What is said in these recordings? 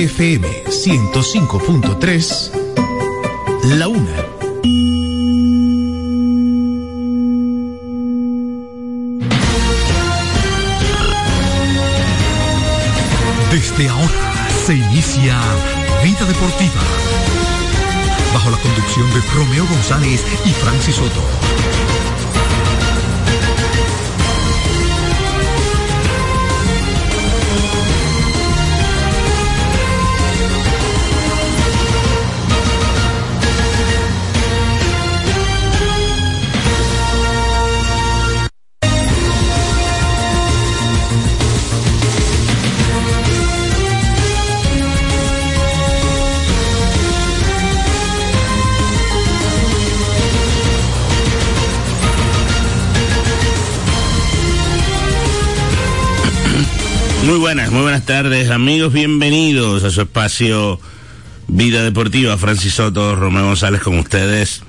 FM 105.3, La Una. Desde ahora se inicia Vida Deportiva. Bajo la conducción de Romeo González y Francis Soto. Tardes, amigos. Bienvenidos a su espacio Vida Deportiva. Francis Soto, Romeo González con ustedes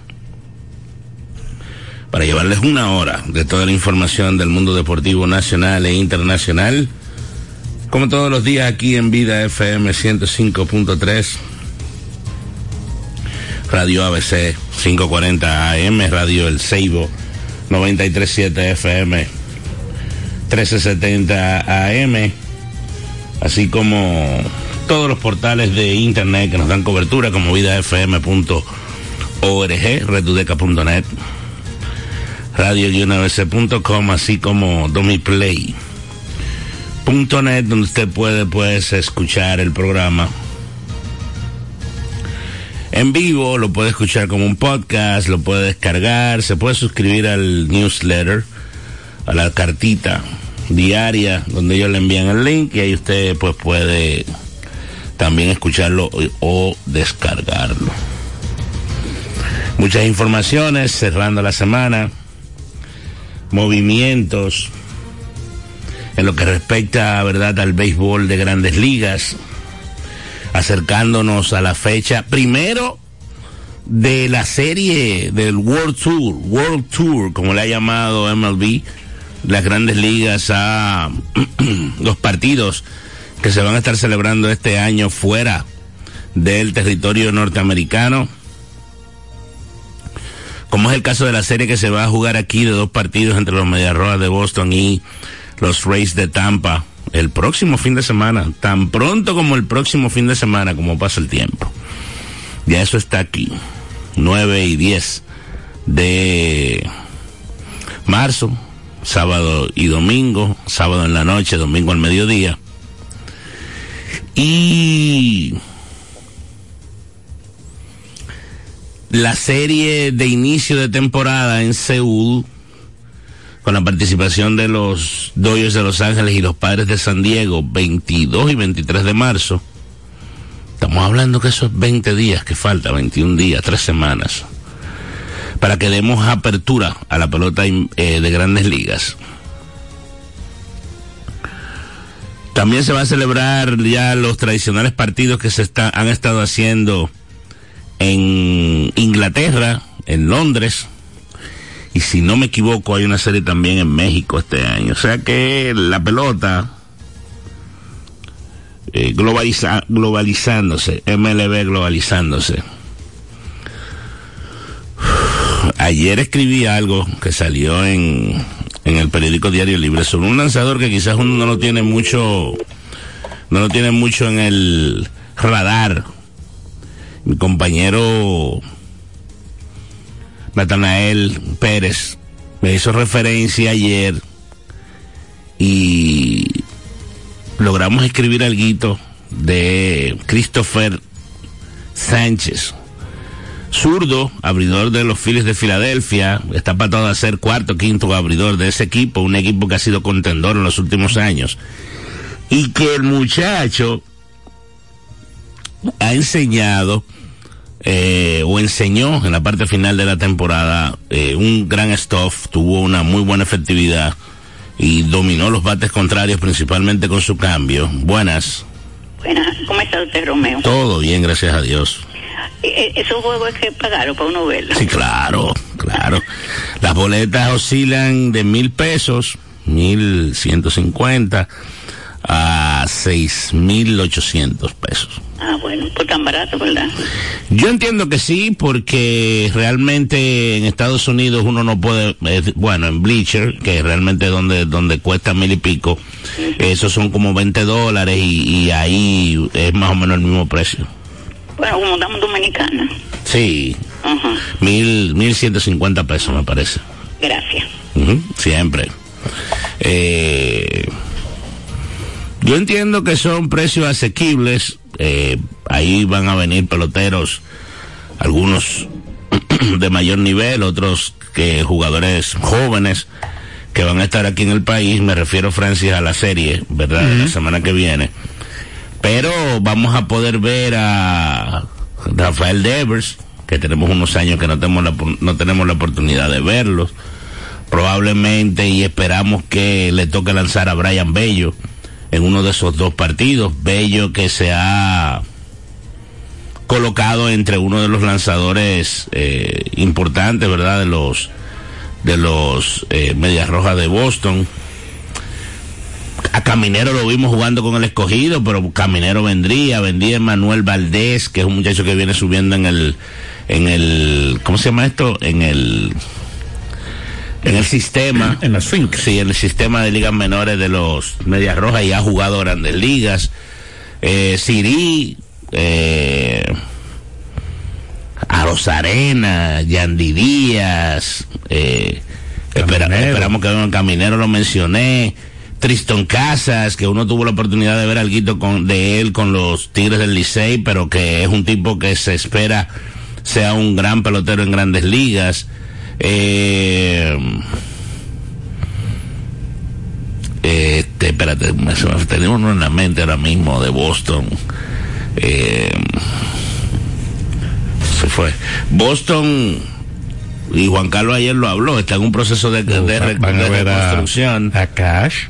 para llevarles una hora de toda la información del mundo deportivo nacional e internacional. Como todos los días aquí en Vida FM 105.3, Radio ABC 540 AM, Radio El Ceibo 937 FM 1370 AM así como todos los portales de internet que nos dan cobertura como vidafm.org, redudeca.net, radio-abc.com, así como domiplay.net, donde usted puede pues escuchar el programa en vivo, lo puede escuchar como un podcast, lo puede descargar, se puede suscribir al newsletter, a la cartita diaria donde ellos le envían el link y ahí usted pues puede también escucharlo o, descargarlo. Muchas informaciones cerrando la semana, movimientos en lo que respecta, verdad, al béisbol de grandes ligas, acercándonos a la fecha primero de la serie del World Tour, World Tour, como le ha llamado MLB, las grandes ligas a los partidos que se van a estar celebrando este año fuera del territorio norteamericano. Como es el caso de la serie que se va a jugar aquí de dos partidos entre los Medias Rojas de Boston y los Rays de Tampa el próximo fin de semana, tan pronto como el próximo fin de semana, como pasa el tiempo. Ya eso está aquí, 9 y 10 de marzo sábado y domingo, sábado en la noche, domingo al mediodía. Y la serie de inicio de temporada en Seúl, con la participación de los Dodgers de Los Ángeles y los Padres de San Diego, 22 y 23 de marzo. Estamos hablando que esos 20 días que falta, 21 días, 3 semanas para que demos apertura a la pelota eh, de grandes ligas. También se va a celebrar ya los tradicionales partidos que se está, han estado haciendo en Inglaterra, en Londres, y si no me equivoco hay una serie también en México este año. O sea que la pelota eh, globalizándose, MLB globalizándose ayer escribí algo que salió en, en el periódico Diario Libre sobre un lanzador que quizás uno no lo tiene mucho, no lo tiene mucho en el radar. Mi compañero Natanael Pérez me hizo referencia ayer y logramos escribir algo de Christopher Sánchez zurdo, abridor de los Phillies de Filadelfia, está para a ser cuarto, quinto abridor de ese equipo, un equipo que ha sido contendor en los últimos años. Y que el muchacho ha enseñado eh, o enseñó en la parte final de la temporada eh, un gran stuff, tuvo una muy buena efectividad y dominó los bates contrarios principalmente con su cambio. Buenas. Buenas, ¿cómo está usted, Romeo? Todo bien, gracias a Dios. Eh, esos juegos que pagarlo para uno verlo. Sí, claro, claro. Las boletas oscilan de mil pesos, mil ciento cincuenta, a a 6.800 pesos. Ah, bueno, pues tan barato, ¿verdad? Yo entiendo que sí, porque realmente en Estados Unidos uno no puede, eh, bueno, en Bleacher, que realmente es donde, donde cuesta mil y pico, esos son como 20 dólares y, y ahí es más o menos el mismo precio. Bueno, como estamos dominicana. Sí, Ajá, mil, mil ciento cincuenta pesos me parece. gracias. Ujú, siempre. Eh, yo entiendo que son precios asequibles. eh, ahí van a venir peloteros, algunos de mayor nivel, otros que jugadores jóvenes que van a estar aquí en el país. Me refiero, Francis, a la serie, ¿verdad? de La semana que viene. Pero vamos a poder ver a Rafael Devers, que tenemos unos años que no tenemos la, no tenemos la oportunidad de verlos probablemente y esperamos que le toque lanzar a Brian Bello en uno de esos dos partidos. Bello que se ha colocado entre uno de los lanzadores eh, importantes, ¿verdad? De los de los eh, Medias Rojas de Boston. A Caminero lo vimos jugando con el escogido, pero Caminero vendría, vendría Manuel Valdés, que es un muchacho que viene subiendo en el, en el, ¿cómo se llama esto? En el, en el sistema. En las fincas. Sí, en el sistema de ligas menores de los Medias Rojas y ha jugado grandes ligas. Eh, Siri, eh, a Rosarena, Yandy Díaz, eh, espera- esperamos que venga caminero, lo mencioné. Triston Casas, que uno tuvo la oportunidad de ver algo con, de él con los Tigres del Licey, pero que es un tipo que se espera sea un gran pelotero en grandes ligas. Eh, este, espérate, me- tenemos uno en la mente ahora mismo de Boston. Eh, se fue. Boston, y Juan Carlos ayer lo habló, está en un proceso de, de, re- Van a de ver a, reconstrucción. a Cash.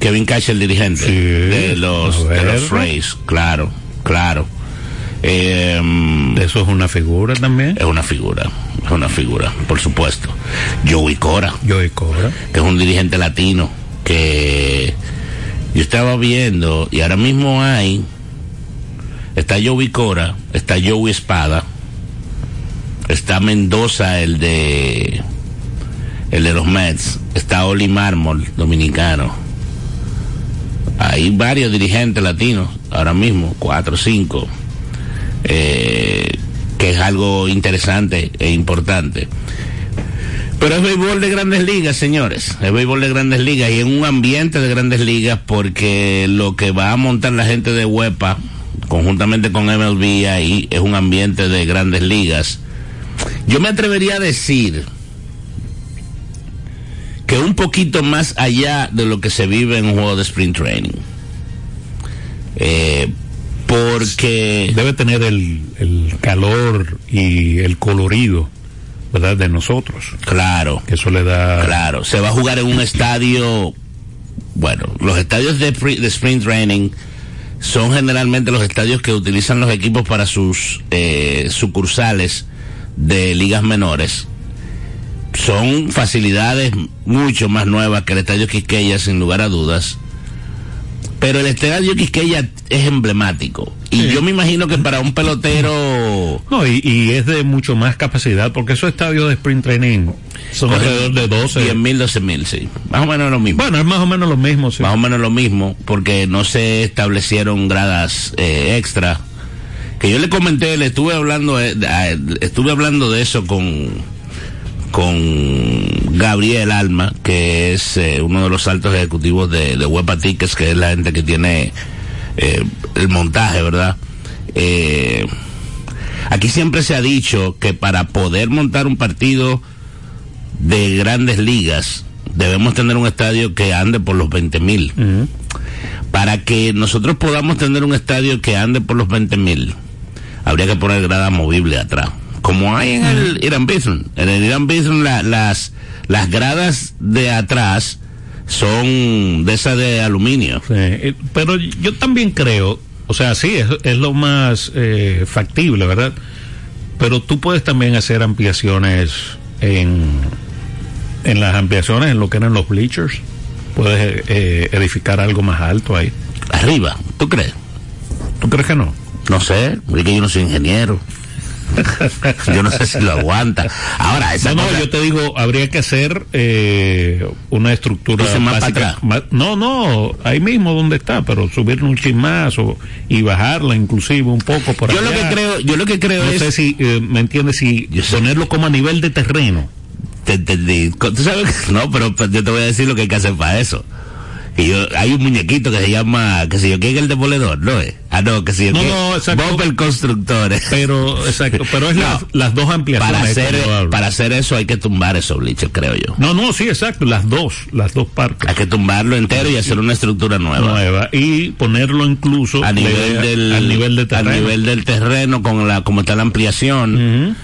Kevin Cash, el dirigente Sí, de los, de los Rays, claro, claro. Eh, Eso es una figura también. es una figura, es una figura, por supuesto. Joey Cora, Joey Cobra. que es un dirigente latino, que yo estaba viendo, y ahora mismo hay, está Joey Cora, está Joey Espada, está Mendoza, el de, el de los Mets, está Oli Mármol, dominicano. Hay varios dirigentes latinos, ahora mismo, cuatro o cinco, eh, que es algo interesante e importante. Pero es béisbol de grandes ligas, señores. Es béisbol de grandes ligas y en un ambiente de grandes ligas porque lo que va a montar la gente de Huepa, conjuntamente con MLB ahí, es un ambiente de grandes ligas. Yo me atrevería a decir que un poquito más allá de lo que se vive en un juego de sprint training. Eh, porque Debe tener el, el calor y el colorido, ¿verdad? De nosotros. claro, Que eso le da. Claro, se va a jugar en un estadio. Bueno, los estadios de, pre- de sprint training son generalmente los estadios que utilizan los equipos para sus eh, sucursales de ligas menores. Son facilidades mucho más nuevas que el estadio Quisqueya, sin lugar a dudas. Pero el estadio Quisqueya es emblemático. Y Sí. yo me imagino que para un pelotero No, y, y es de mucho más capacidad, porque esos estadios de sprint training son alrededor de 12. 10 mil, 12 mil, sí. Más o menos lo mismo. Bueno, es más o menos lo mismo, sí. más o menos lo mismo, porque no se establecieron gradas eh, extra. Que yo le comenté, le estuve hablando, eh, estuve hablando de eso con con Gabriel Alma, que es eh, uno de los altos ejecutivos de, de Tickets, que es la gente que tiene eh, el montaje, ¿verdad? Eh, aquí siempre se ha dicho que para poder montar un partido de grandes ligas, debemos tener un estadio que ande por los 20 mil. Para que nosotros podamos tener un estadio que ande por los 20 mil, habría que poner grada movible atrás. Como hay en el Irán Bithorn. En el Irán Bithorn la- las, las gradas de atrás son de esas de aluminio. Sí, eh, pero yo también creo, o sea, sí, es, es lo más eh, factible, ¿verdad? Pero tú puedes también hacer ampliaciones en, en las ampliaciones, en lo que eran los bleachers. puedes eh, edificar algo más alto ahí. Arriba, ¿tú crees? ¿Tú crees que no? No sé, es que yo no soy ingeniero. yo no sé si lo aguanta. Ahora, esa No, no, cosa- yo te digo, habría que hacer eh, una estructura más básica. para atrás. no, no, ahí mismo donde está, pero subirle un chismazo y bajarla inclusive un poco por yo lo que creo, yo lo que creo No es sé si, eh, ¿me entiendes? Si Yo sé. ponerlo como a nivel de terreno. te entendí. No, pero, pero yo te voy a decir lo que hay que hacer para eso. Y yo, hay un muñequito que se llama, que si yo, ¿qué es el demoledor? ¿No es? Ah, no, que si yo, No, ¿qué? no, exacto. Bob el constructor. Pero, exacto, pero es No. las, las dos ampliaciones. para que hacer, para hacer eso hay que tumbar esos bleachers, creo yo. No, no, sí, exacto, las dos, las dos partes. Hay que tumbarlo entero y hacer una estructura nueva. Nueva. Y ponerlo incluso A nivel del, al nivel de terreno. al nivel del terreno, con la, como está la ampliación.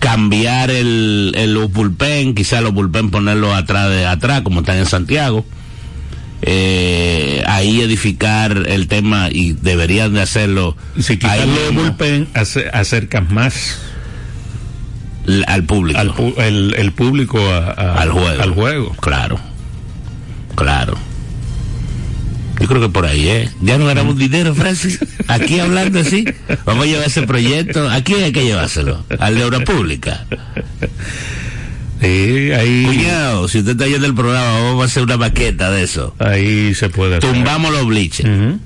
Cambiar el, el bullpen, quizá los bullpen ponerlos atrás de atrás, como están en Santiago. Eh, ahí edificar el tema y deberían de hacerlo Si quitarle el bullpen, ace- acercas más l- al público, al pu- el, el público a- a- al juego. Al juego. Claro, claro. Yo creo que por ahí, ¿eh? Ya no ganamos dinero, Francis. Aquí hablando así, vamos a llevar ese proyecto. Aquí hay que llevárselo, al de obra pública. Sí, ahí, Cuñado, si usted está yendo el programa, vamos a hacer una maqueta de eso. ahí se puede hacer. Tumbamos los bleachers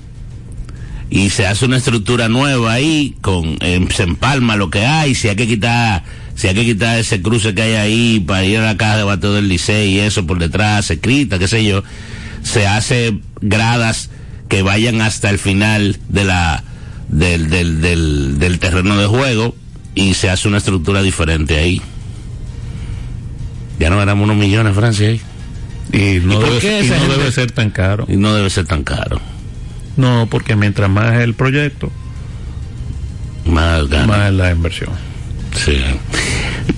y se hace una estructura nueva ahí, con eh, se empalma lo que hay, si hay que quitar, si hay que quitar ese cruce que hay ahí para ir a la caja de bateo del liceo y eso por detrás, quita, qué sé yo, se hace gradas que vayan hasta el final de la del, del, del, del terreno de juego y se hace una estructura diferente ahí. Ya no ganamos unos millones, Francia. Y no, ¿Y debe, qué ser- y no gente- debe ser tan caro. Y no debe ser tan caro. No, porque mientras más el proyecto, Más gana. más es la inversión. Sí.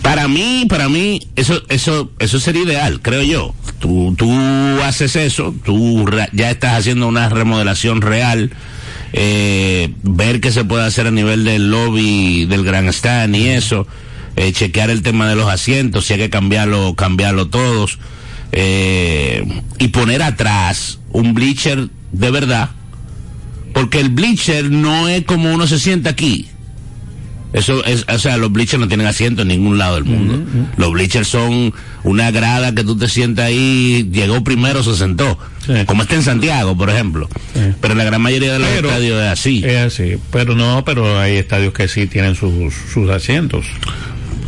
Para mí, para mí, eso, eso, eso sería ideal, creo yo. Tú, tú haces eso, tú ya estás haciendo una remodelación real, eh, ver qué se puede hacer a nivel del lobby, del Grand Stand y eso, eh, chequear el tema de los asientos, si hay que cambiarlo, cambiarlo todos, eh, y poner atrás un bleacher de verdad, porque el bleacher no es como uno se siente aquí. Eso es, o sea, los bleachers no tienen asiento en ningún lado del mundo. Los bleachers son una grada que tú te sientas ahí, llegó primero, se sentó. Sí. Como está en Santiago, por ejemplo. Sí. Pero la gran mayoría de los Pero- estadios es así. Es así, pero no, pero hay estadios que sí tienen sus, sus asientos.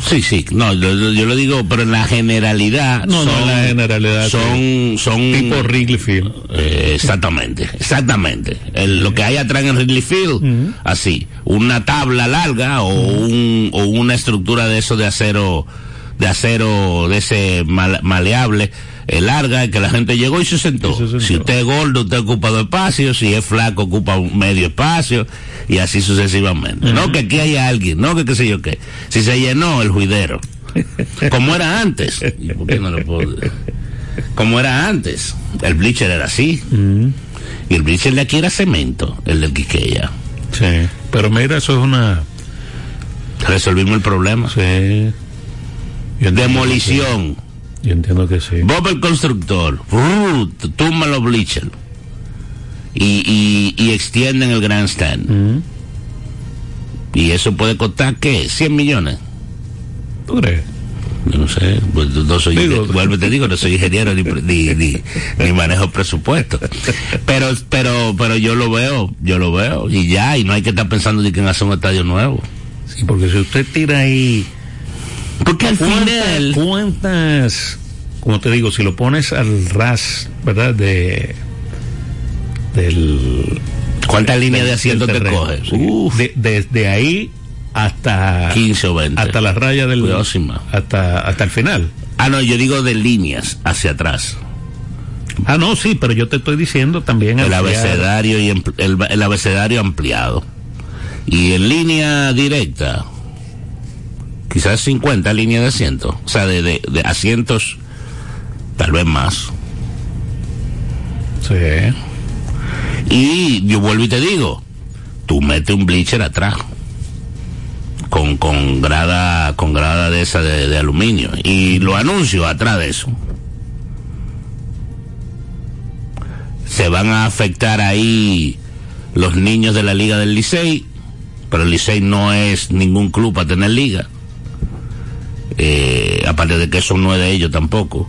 Sí, sí, no, yo, yo- lo digo, pero en la generalidad. No, no, son- en la generalidad, Son, son. Tipo Wrigley Field. Eh, exactamente, exactamente. El- lo que hay atrás en Ridley Field, así, una tabla larga o, un, o una estructura de eso de acero, de acero de ese mal- maleable, eh, larga, que la gente llegó y se sentó. Y se sentó. Si usted es gordo, usted ocupa dos espacios, si es flaco, ocupa un medio espacio, y así sucesivamente. No que aquí haya alguien, no que qué sé yo qué. Si se llenó el juidero. Como era antes. ¿Y por qué no lo puedo? Como era antes. El bleacher era así. Y el bleacher de aquí era cemento, el del Quiqueya. Sí, pero mira, eso es una... Resolvimos el problema. Sí. Demolición. Yo entiendo que sí. Bob el constructor. tumba los bleachers. Y, y, y extienden el grandstand. Ujú. Y eso puede costar, ¿qué? 100 millones. ¿Tú crees? Yo no sé, pues, no soy, Digo- vuelvo y te digo, no soy ingeniero ni, ni, ni, ni manejo presupuesto. Pero, pero, pero yo lo veo, yo lo veo, y ya, y no hay que estar pensando de que en hacer un estadio nuevo. Sí, porque si usted tira ahí... Porque al ¿Cuántas, final, cuántas, como te digo, si lo pones al ras, ¿verdad? De del ¿cuántas líneas de asiento te coges? Uf, De- desde ahí hasta 15 o 20. hasta la raya del Cuidado hasta hasta el final. Ah, no, yo digo de líneas hacia atrás. Ah, no, sí, pero yo te estoy diciendo también El abecedario y el abecedario ampliado. Y en línea directa, quizás 50 líneas de asientos. O sea, de, de, de asientos, tal vez más. Sí. Y yo vuelvo y te digo, tú metes un bleacher atrás. Con, con grada, con grada de esa de, de aluminio. Y lo anuncio atrás de eso. se van a afectar ahí los niños de la liga del Licey, pero el Licey no es ningún club para tener liga. Eh, aparte de que eso no es de ellos tampoco.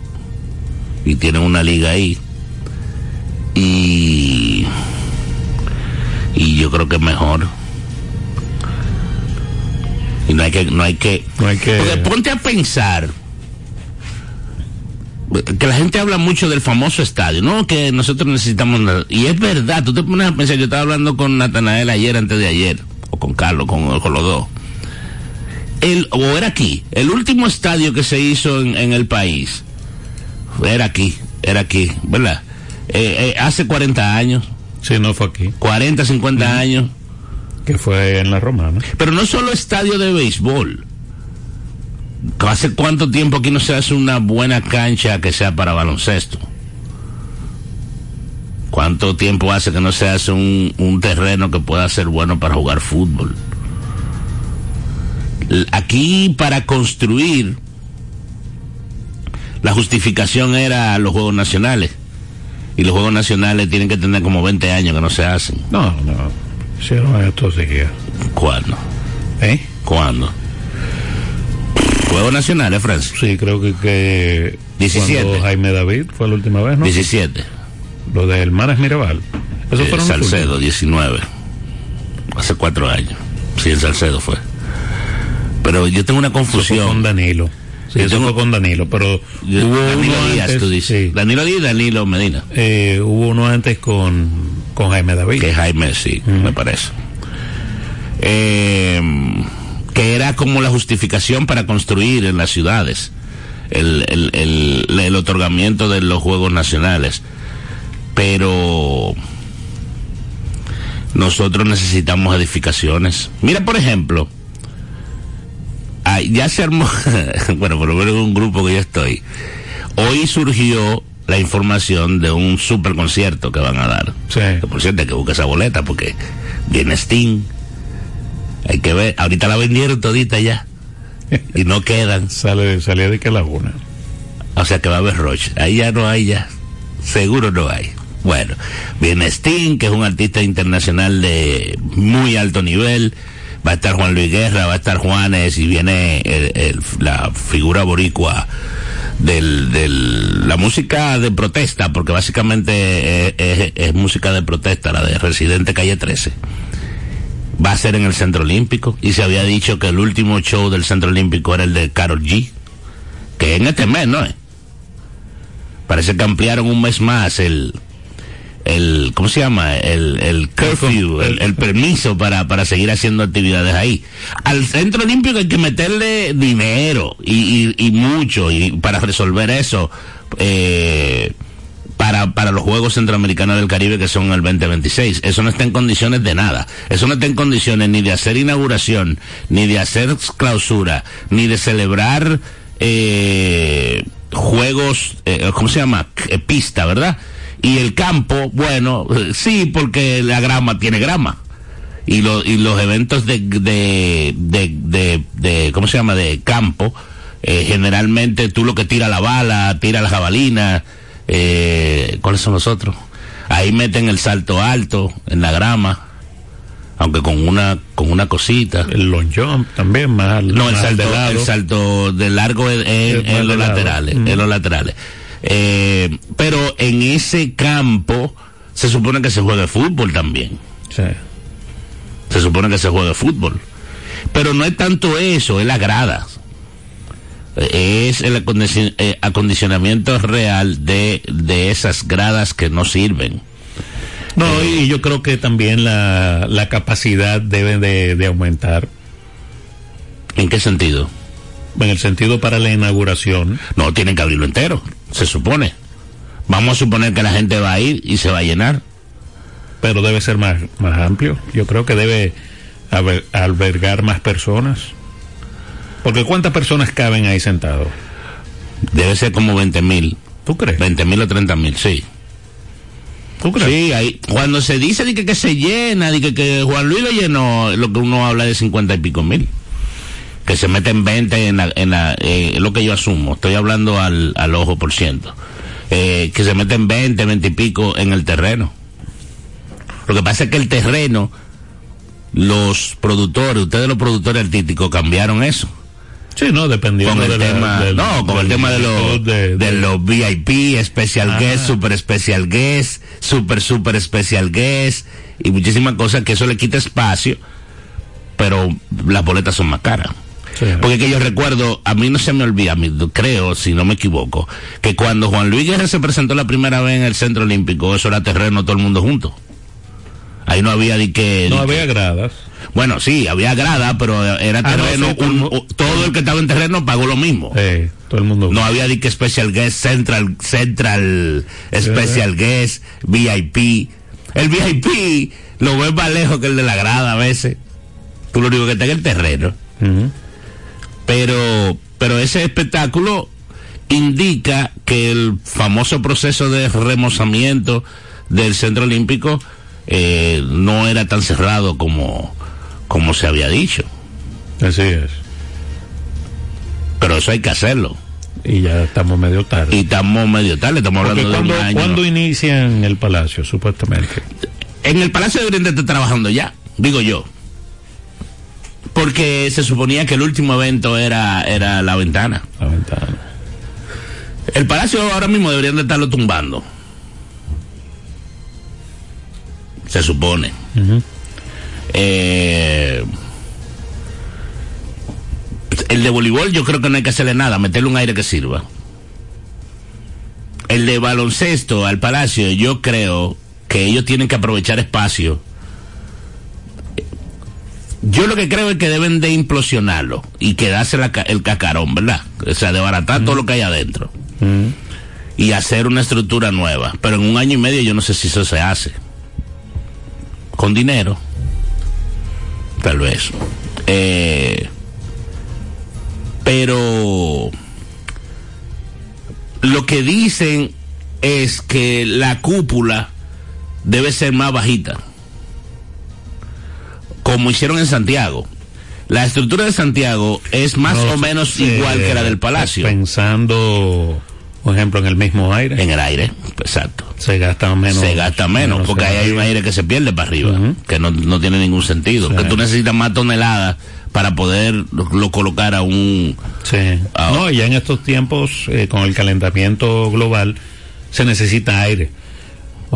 Y tienen una liga ahí. Y, y yo creo que es mejor. Y no hay que, no hay que, No hay que- porque ponte a pensar que la gente habla mucho del famoso estadio, ¿no? Que nosotros necesitamos, y es verdad, tú te pones a pensar, yo estaba hablando con Natanael ayer, antes de ayer, o con Carlos, con, con los dos. El, o era aquí, el último estadio que se hizo en, en el país, era aquí, era aquí, ¿verdad? Eh, eh, hace 40 años, Sí, no fue aquí, 40, 50 años, que fue en la Romana. pero no solo estadio de béisbol. ¿Hace cuánto tiempo aquí no se hace una buena cancha que sea para baloncesto? ¿Cuánto tiempo hace que no se hace un, un terreno que pueda ser bueno para jugar fútbol? Aquí para construir, la justificación era los Juegos Nacionales. Y los Juegos Nacionales tienen que tener como 20 años que no se hacen. No, no, hicieron estos días. ¿Cuándo? ¿Eh? ¿Cuándo? Juegos Nacionales, Francis. Sí, creo que, que 17. cuando Jaime David fue la última vez, ¿no? 17. Lo de Hermanas Mirabal. Eso Eh, fueron Salcedo, últimos. 19. Hace cuatro años. Sí, en Salcedo fue. Pero yo tengo una Eso fue con confusión. Danilo. Sí, Yo eso tengo- fue con Danilo, pero Yo- hubo Danilo uno Díaz, antes, tú dices. sí. Danilo Díaz y Danilo Medina. Eh, hubo uno antes con, con Jaime David. Que Jaime, sí, me parece. Eh, que era como la justificación para construir en las ciudades. El, el, el, el otorgamiento de los Juegos Nacionales. Pero nosotros necesitamos edificaciones. Mira, por ejemplo, ah, ya se armó, bueno, por lo menos en un grupo que yo estoy, hoy surgió la información de un super concierto que van a dar. Sí. Que, por cierto, hay que buscar esa boleta porque viene Sting. Hay que ver, ahorita la vendieron todita ya. Y no quedan. Sale, salía de que laguna. O sea que va a haber Roche. Ahí ya no hay ya. Seguro no hay. Bueno, viene Sting, que es un artista internacional de muy alto nivel. Va a estar Juan Luis Guerra, va a estar Juanes y viene la figura boricua del, la música de protesta, porque básicamente es música de protesta, la de Residente Calle 13. Va a ser en el Centro Olímpico y se había dicho que el último show del Centro Olímpico era el de Carol G que en este mes, ¿no? Parece que ampliaron un mes más el, el ¿cómo se llama? El, el curfew, el, el permiso para, para seguir haciendo actividades ahí. Al Centro Olímpico hay que meterle dinero y, y, y mucho y para resolver eso, eh, para, para los Juegos Centroamericanos del Caribe que son el 2026. Eso no está en condiciones de nada. Eso no está en condiciones ni de hacer inauguración, ni de hacer clausura, ni de celebrar eh, juegos, eh, ¿cómo se llama? Eh, pista, ¿verdad? Y el campo, bueno, sí, porque la grama tiene grama. Y, lo- y los eventos de, de, de, de, de- ¿cómo se llama? De campo, eh, generalmente tú lo que tira la bala, tira la jabalina, eh, ¿cuáles son los otros? Ahí meten el salto alto en la grama, aunque con una, con una cosita. El long jump también, más, No, el salto, de el salto de largo Es en los laterales, Mm. en los laterales. Eh, pero en ese campo se supone que se juega fútbol también. Sí. Se supone que se juega fútbol. Pero no es tanto eso, es la grada. Eh, Es el eh, acondicionamiento real de, de esas gradas que no sirven. No, y yo creo que también la, la capacidad debe de, de aumentar ¿En qué sentido? en el sentido para la inauguración. No, tienen que abrirlo entero, se supone. Vamos a suponer que la gente va a ir y se va a llenar. pero debe ser más, más amplio. Yo creo que debe haber- albergar más personas. Porque ¿cuántas personas caben ahí sentados? Debe ser como 20 mil. ¿Tú crees? 20 mil o 30 mil, sí. ¿Tú crees? Sí, ahí, cuando se dice de que, que se llena, de que, que Juan Luis lo llenó, lo que uno habla de 50 y pico mil. Que se meten 20 en la, en la, eh, lo que yo asumo. Estoy hablando al, al ojo por ciento. Eh, que, se meten 20, 20 y pico en el terreno. Lo que pasa es que el terreno, los productores, ustedes los productores artísticos cambiaron eso. Sí, no, dependiendo Con el de la- tema, del- no, con el tema de los, de- de de- los VIP, special Ah. guest, super special guest, super super special guest y muchísimas cosas que eso le quita espacio, pero las boletas son más caras. Sí. Porque que yo recuerdo, a mí no se me olvida, mí, creo, si no me equivoco, que cuando Juan Luis Guerra se presentó la primera vez en el Centro Olímpico, eso era terreno todo el mundo junto. Ahí no había de que... No que- había gradas. bueno, sí, había grada, pero era Ah, no, terreno, sí, todo el un- mu- todo el que estaba en terreno pagó lo mismo. Eh, todo el mundo. No había de que special guest, central, central, special guest, VIP. El VIP lo ves más lejos que el de la grada a veces. Tú lo único que está en el terreno. Pero, pero ese espectáculo indica que el famoso proceso de remozamiento del Centro Olímpico eh, no era tan cerrado como, como se había dicho. Así es. Pero eso hay que hacerlo. Y ya estamos medio tarde. Y estamos medio tarde, estamos Porque hablando de un año. cuando inician el palacio, supuestamente. En el Palacio de Oriente está trabajando ya, digo yo. Porque se suponía que el último evento era, era la ventana. La ventana. El Palacio ahora mismo deberían de estarlo tumbando. Se supone. Eh, el de voleibol yo creo que no hay que hacerle nada, meterle un aire que sirva. El de baloncesto al Palacio yo creo que ellos tienen que aprovechar espacio. Yo lo que creo es que deben de implosionarlo y quedarse la el cacarón, ¿verdad? O sea, desbaratar todo lo que hay adentro Ujú. y hacer una estructura nueva. Pero en un año y medio yo no sé si eso se hace. Con dinero. Tal vez. Eh, pero lo que dicen es que la cúpula debe ser más bajita. Como hicieron en Santiago. La estructura de Santiago es más No, o menos igual que la del eh, Palacio. Pensando, por ejemplo, en el mismo aire, En el aire, exacto. se gasta menos. se gasta menos, porque ahí hay un aire que se pierde para arriba, que no, no tiene ningún sentido. Sí. Que tú necesitas más toneladas para poder lo, lo colocar a un... Sí. No, ya en estos tiempos, eh, con el calentamiento global, se necesita aire.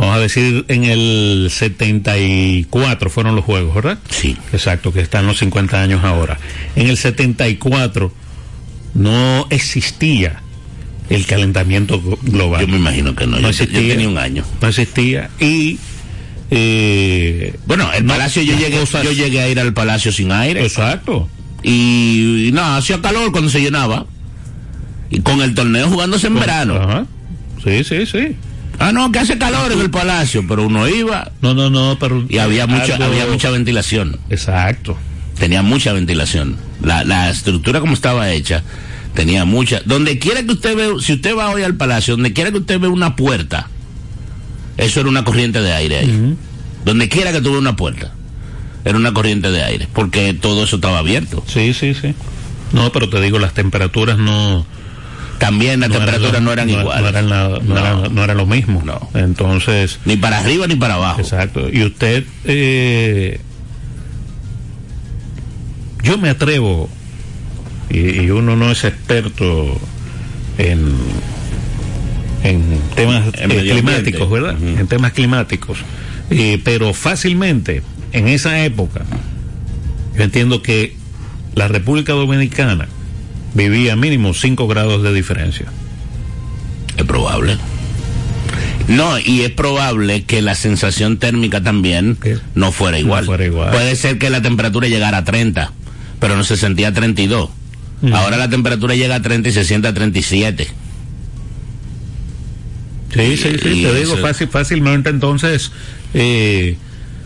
Vamos a decir, en el 74 fueron los juegos, ¿verdad? Sí. Exacto, que están los 50 años ahora. En el 74 no existía el calentamiento glo- global. Yo me imagino que no. No yo, existía. yo tenía un año. No existía. Y. eh, Bueno, el No, palacio, yo llegué, cosas- yo llegué a ir al palacio sin aire. exacto. Y, y nada, hacía calor cuando se llenaba. Y con el torneo jugándose en verano. Ajá. Sí, sí, sí. Ah, no, que hace calor en el palacio, pero uno iba No, no, no, pero. y había mucha, algo- había mucha ventilación. Exacto. tenía mucha ventilación. La, la estructura como estaba hecha tenía mucha. Donde quiera que usted ve, si usted va hoy al palacio, donde quiera que usted ve una puerta, eso era una corriente de aire ahí. Donde quiera que tuve una puerta, era una corriente de aire, porque todo eso estaba abierto. Sí, sí, sí. No, pero te digo, las temperaturas no. También las no temperaturas no eran no- iguales. No eran, la- no no era lo mismo. No. Entonces, Ni para arriba ni para abajo. exacto. Y usted, eh, yo me atrevo, y, y uno no es experto en, en temas En eh, climáticos. ¿verdad? En temas climáticos. Eh, pero fácilmente, en esa época, yo entiendo que la República Dominicana vivía mínimo 5 grados de diferencia. Es probable. No, y es probable que la sensación térmica también ¿Qué? no fuera igual. fuera igual. Puede ser que la temperatura llegara a 30, pero no se sentía a 32. Ujú. Ahora la temperatura llega a 30 y se siente a 37. Sí, sí, sí, te digo fácil, fácilmente. Entonces, eh,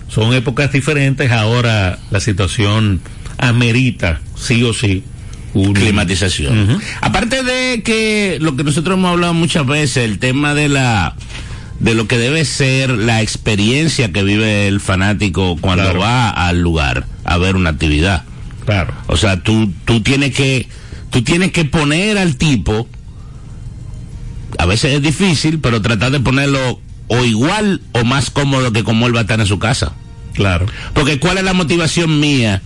son épocas diferentes. Ahora la situación amerita, sí o sí, un Climatización. Aparte de que lo que nosotros hemos hablado muchas veces, el tema de la de lo que debe ser la experiencia que vive el fanático cuando Claro. va al lugar a ver una actividad. Claro. O sea, tú, tú tienes que, tú tienes que poner al tipo a veces es difícil, pero tratar de ponerlo o igual o más cómodo que como él va a estar en su casa. Claro. Porque ¿cuál es la motivación mía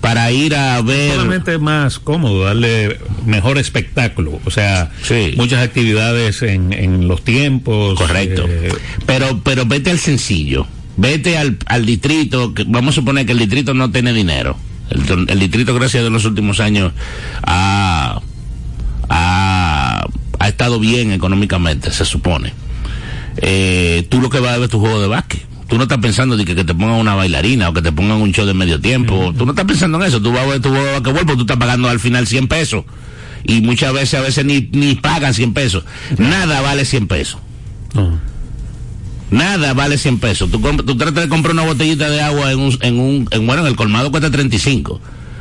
para ir a ver? Solamente más cómodo, darle mejor espectáculo. O sea, Sí. muchas actividades en, en los tiempos. Correcto. eh, Pero, pero vete al sencillo. Vete al, al distrito. Que, vamos a suponer que el distrito no tiene dinero. El, el distrito, gracias a los últimos años ha, ha, ha estado bien económicamente, se supone. Eh, tú lo que vas a ver es tu juego de básquet. Tú no estás pensando de que, que te pongan una bailarina o que te pongan un show de medio tiempo. Tú no estás pensando en eso. Tú vas a ver tu básquetbol porque tú estás pagando al final 100 pesos. Y muchas veces, a veces ni, ni pagan 100 pesos. Nada vale 100 pesos. no. Nada vale 100 pesos. Tú tratas de comprar una botellita de agua en un, en un, en, bueno, en el colmado cuesta 35.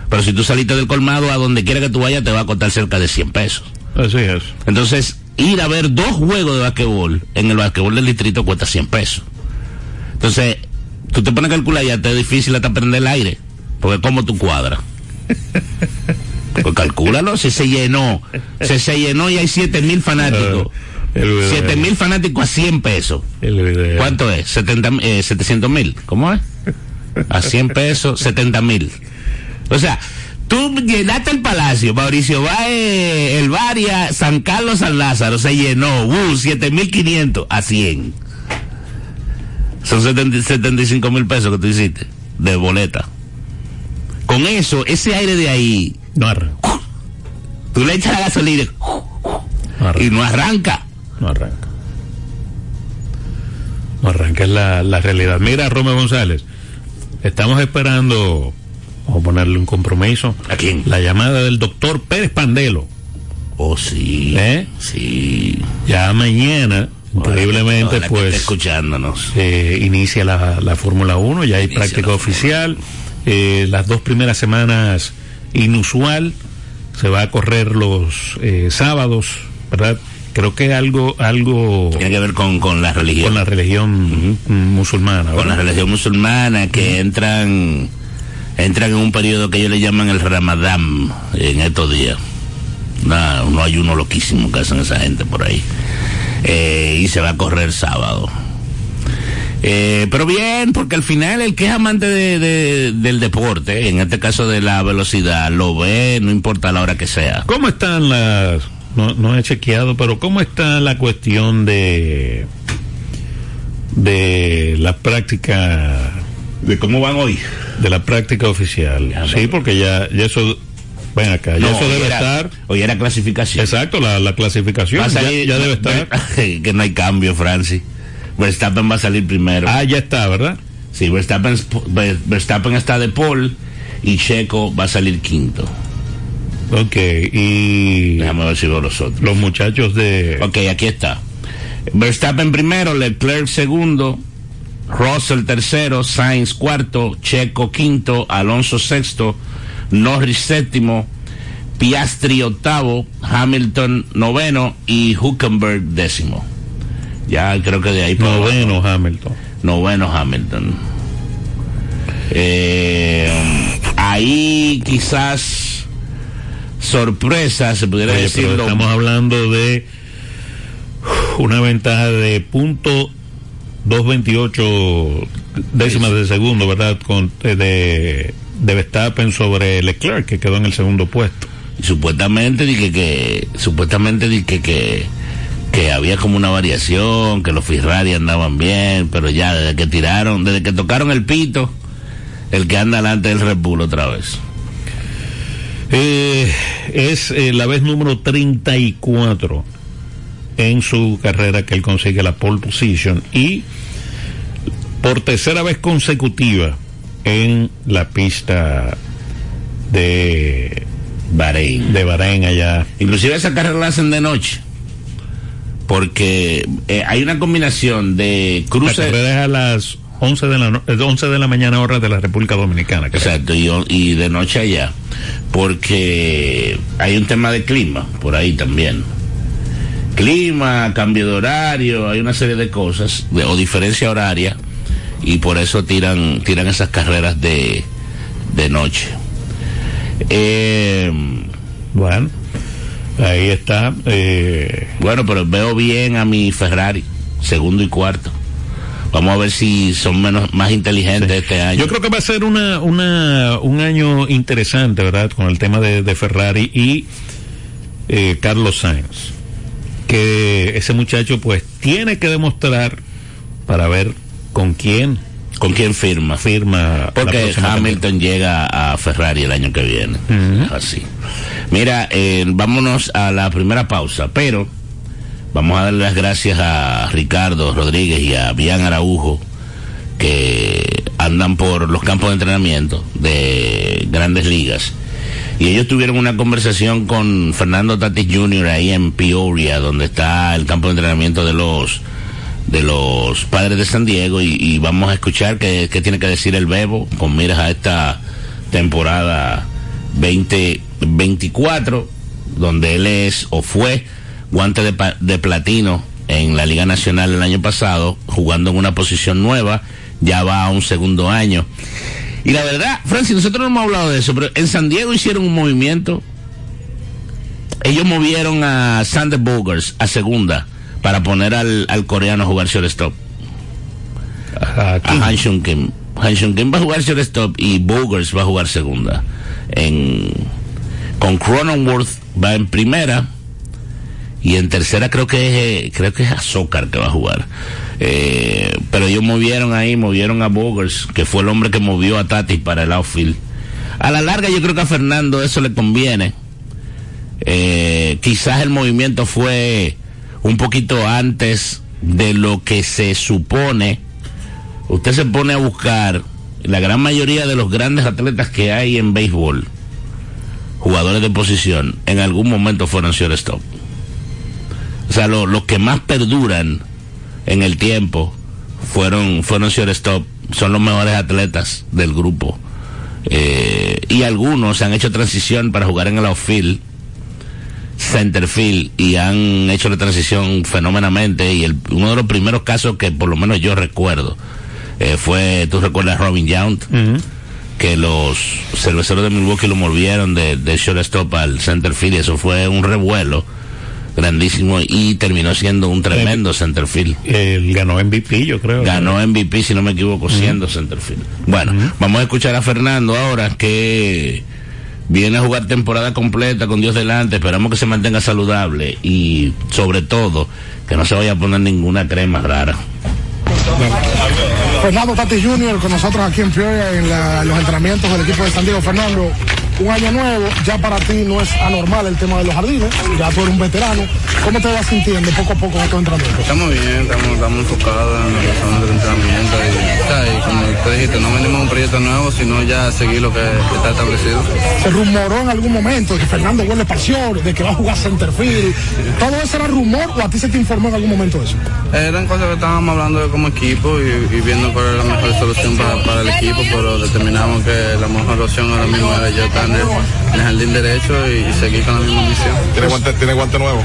Pero si tú saliste del colmado a donde quiera que tú vayas te va a costar cerca de 100 pesos. Así es. Entonces, ir a ver dos juegos de basquetbol en el basquetbol del distrito cuesta 100 pesos. Entonces, tú te pones a calcular ya te es difícil hasta prender el aire. Porque como tú cuadras. Pues calcúlalo, si se llenó, si se llenó y hay 7 mil fanáticos. 7 mil fanáticos a 100 pesos. ¿Cuánto es? 70, eh, 700 mil. ¿Cómo es? A 100 pesos, 70 mil. O sea, tú llenaste el palacio, Mauricio Vae, el Varia, San Carlos, San Lázaro, se llenó. Uh, 7500 a 100. Son 70 75 mil pesos que tú hiciste de boleta. Con eso, ese aire de ahí, No arranca. tú le echas la gasolina No y no arranca. No arranca. No arranca, es la, la realidad. Mira, Romeo González, estamos esperando, vamos a ponerle un compromiso, ¿A quién? la llamada del doctor Pérez Pandelo. Oh, sí. ¿Eh? Sí. Ya mañana, increíblemente, pues escuchándonos. eh, inicia la, la Fórmula 1, ya hay Inicia práctica oficial. Eh, las dos primeras semanas inusual, se va a correr los eh, sábados, ¿verdad? Creo que algo, algo Tiene que ver con, con la religión. con la religión musulmana. con la religión musulmana que entran entran en un periodo que ellos le llaman el Ramadán en estos días. Nah, no hay uno loquísimo que hacen esa gente por ahí. Eh, y se va a correr sábado. Eh, pero bien, porque al final el que es amante de- de- del deporte, en este caso de la velocidad, lo ve, no importa la hora que sea. ¿Cómo están las.? No, no he chequeado, pero ¿cómo está la cuestión de. de la práctica. ¿De cómo van hoy? de la práctica oficial? Ya, sí, no. porque ya, ya eso. Ven acá, No, eso debe era- estar. Hoy era clasificación. Exacto, la, la clasificación ya, salir- ya debe estar. que no hay cambio, Francis. Verstappen va a salir primero. Ah, ya está, ¿verdad? Sí, Verstappen, Ver- Verstappen está de pole y Checo va a salir quinto. Ok, y Déjame ver si veo los otros. los muchachos de. Ok, aquí está. Verstappen primero, Leclerc segundo, Russell tercero, Sainz cuarto, Checo quinto, Alonso sexto, Norris séptimo, Piastri octavo, Hamilton noveno y Huckenberg décimo. Ya creo que de ahí para abajo. Noveno Hamilton. Noveno Hamilton. Eh, ahí quizás sorpresa, se pudiera Oye, decir. pero estamos hablando de una ventaja de punto 228 décimas de segundo, ¿verdad? Con, eh, de, de Verstappen sobre Leclerc, que quedó en el segundo puesto. Y supuestamente dije que, supuestamente dije que, que había como una variación, que los Ferrari andaban bien, pero ya desde que tiraron, desde que tocaron el pito, el que anda delante del Red Bull otra vez. Eh, es eh, la vez número 34 en su carrera que él consigue la pole position y por tercera vez consecutiva en la pista de, Bahrein. de Bahrein allá. Inclusive esa carrera la hacen de noche. Porque eh, hay una combinación de La cruces. carrera es a las 11 de la, no- eh, 11 de la mañana hora de la República Dominicana. creo. Exacto, y, y de noche allá. Porque hay un tema de clima por ahí también. Clima, cambio de horario, hay una serie de cosas, de- o diferencia horaria, y por eso tiran, tiran esas carreras de, de noche. Eh, Bueno, Ahí está. Eh, Bueno, pero veo bien a mi Ferrari, segundo y cuarto. Vamos a ver si son menos más inteligentes este año. Yo creo que va a ser una, una, un año interesante, ¿verdad? Con el tema de, de Ferrari y eh, Carlos Sainz. Que ese muchacho pues tiene que demostrar para ver con quién ¿Con quién firma? firma. Porque Hamilton llega a Ferrari el año que viene. Así. Mira, eh, vámonos a la primera pausa, pero vamos a darle las gracias a Ricardo Rodríguez y a Bian Araujo que andan por los campos de entrenamiento de grandes ligas. Y ellos tuvieron una conversación con Fernando Tatis Jr. ahí en Peoria, donde está el campo de entrenamiento de los de los padres de San Diego y, vamos a escuchar qué, tiene que decir el Bebo con miras a esta temporada 2024 donde él es o fue guante de, de platino en la Liga Nacional el año pasado jugando en una posición nueva ya va a un segundo año. Y la verdad Francis nosotros no hemos hablado de eso pero en San Diego hicieron un movimiento. Ellos movieron a Sander Bogers a segunda para poner al, al coreano a jugar shortstop. A- aquí. A Han Shun Kim. Han Shun Kim va a jugar shortstop y Bogers va a jugar segunda. En, con Cronenworth va en primera y en tercera creo que es, eh, creo que es Azócar que va a jugar. Eh, pero ellos movieron ahí, movieron a Bogers, que fue el hombre que movió a Tati para el outfield. A la larga yo creo que a Fernando eso le conviene. Eh, quizás el movimiento fue un poquito antes de lo que se supone. Usted se pone a buscar la gran mayoría de los grandes atletas que hay en béisbol, jugadores de posición, en algún momento fueron shortstop. O sea, lo- los que más perduran en el tiempo fueron fueron shortstop, son los mejores atletas del grupo. Eh, y algunos han hecho transición para jugar en el outfield centerfield y han hecho la transición fenómenamente y el, uno de los primeros casos que por lo menos yo recuerdo eh, fue, tú recuerdas Robin Yount, Ujú. que los cerveceros de Milwaukee lo movieron de, de shortstop al centerfield y eso fue un revuelo grandísimo y terminó siendo un tremendo centerfield. Él ganó MVP, yo creo. Ganó MVP, si no me equivoco, siendo centerfield. Bueno, vamos a escuchar a Fernando ahora que viene a jugar temporada completa con Dios delante. Esperamos que se mantenga saludable y, sobre todo, que no se vaya a poner ninguna crema rara. Fernando Tati Jr. con nosotros aquí en Peoria en la- los entrenamientos del equipo de San Diego. Fernando, un año nuevo, ya para ti no es anormal el tema de los jardines, ya tú eres un veterano. ¿Cómo te vas sintiendo poco a poco en estos entrenamientos? Estamos bien, estamos, estamos enfocados en lo que son los entrenamientos y, como te dijiste, no venimos a un proyecto nuevo, sino ya seguir lo que está establecido. Se rumoró en algún momento de que Fernando vuelve pasión, de que va a jugar centerfield. ¿Todo eso era rumor o a ti se te informó en algún momento de eso? Eran cosas que estábamos hablando de como equipo y, y viendo cuál era la mejor solución para, para el equipo, pero determinamos que la mejor opción ahora mismo era yo estar en el, en el jardín derecho y, y seguir con la misma misión. ¿Tiene guante, tiene guante nuevo?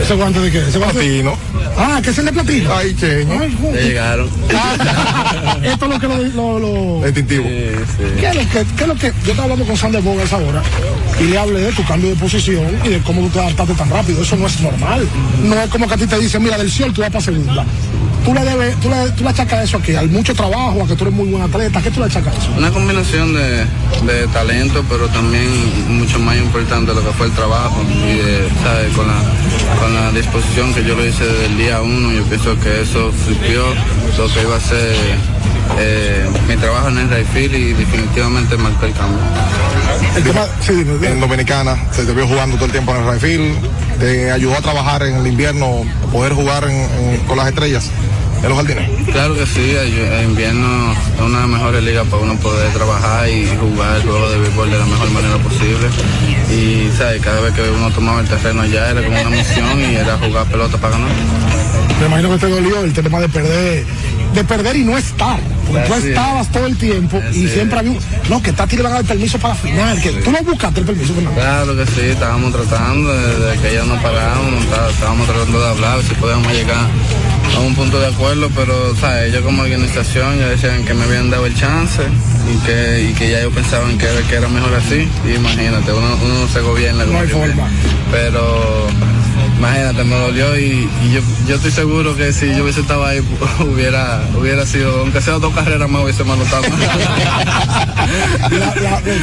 ¿Ese guante de qué? ¿Ese guante? Platino. Ah, que es el de platino. Ay, cheño. Ya llegaron. Ah, Esto es lo que lo... lo- lo- Distintivo. Sí, sí. ¿Qué es, lo que, qué es lo que yo estaba hablando con Sander Bogas ahora y le hablé de tu cambio de posición y de cómo tú te adaptaste tan rápido? Eso no es normal. No es como que a ti te dicen, mira, del cielo tú vas para segunda. Tú le debes, tú le, tú le achacas eso aquí, al mucho trabajo, a que tú eres muy buen atleta. ¿Qué tú le achacas eso? Una combinación de, de talento, pero también mucho más importante lo que fue el trabajo y de, ¿sabes? Con, la, con la disposición que yo lo hice desde el día uno, yo pienso que eso flipió lo que iba a ser eh, mi trabajo en el right field y definitivamente marcó el cambio. El tema, sí. En Dominicana, se te vio jugando todo el tiempo en el right field. Te ayudó a trabajar en el invierno, poder jugar en- en- con las estrellas en los jardines. Claro que sí, el invierno es una de las mejores ligas para uno poder trabajar y jugar el juego de béisbol de la mejor manera posible. Y ¿sabes? cada vez que uno tomaba el terreno ya era como una misión y era jugar pelota para ganar. Me imagino que te dolió el tema de perder, de perder y no estar. Porque tú estabas todo el tiempo y siempre había un, no, que Tati le van a dar permiso para final, que tú no buscaste el permiso, Fernando. Claro que sí, estábamos tratando, desde que ya no parábamos, está- estábamos tratando de hablar, si podíamos llegar a un punto de acuerdo, pero ¿sabes? yo como organización ya decían que me habían dado el chance y que, y que ya yo pensaba en que, que era mejor así. Y imagínate, uno, uno se gobierna como No hay forma. pero imagínate, me dolió y, yo, yo, estoy seguro que si yo hubiese estado ahí hubiera, hubiera sido, aunque sea dos carreras más, hubiese manotado.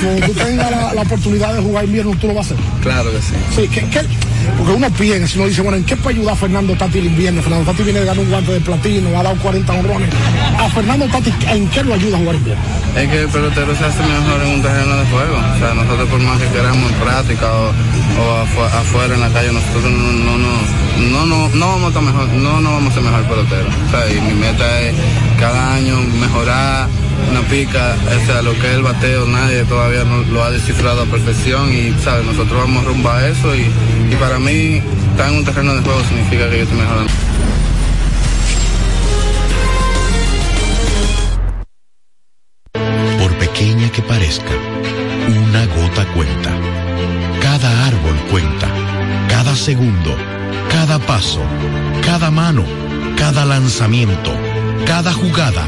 cuando tú tengas la, oportunidad de jugar invierno, tú lo vas a hacer. Claro que sí. Sí, ¿qué, qué porque uno piensa, uno dice, bueno, ¿en qué puede ayudar Fernando Tati el invierno? Fernando Tati viene de ganar un guante de platino, ha dado 40 honrones. A Fernando Tati, ¿en qué lo ayuda a jugar invierno? Es que el pelotero se hace mejor en un terreno de juego. O sea, nosotros por más que queramos en práctica o, afuera en la calle, nosotros no, no, no, no, no, vamos a estar mejor, no, no vamos a ser mejor pelotero. O sea, y mi meta es cada año mejorar una pica, o sea, lo que es el bateo, nadie todavía no lo ha descifrado a perfección y, ¿sabes? Nosotros vamos rumbo a eso y, y para mí estar en un terreno de juego significa que yo estoy mejorando. Por pequeña que parezca, una gota cuenta. Cada árbol cuenta. Cada segundo, cada paso, cada mano, cada lanzamiento, cada jugada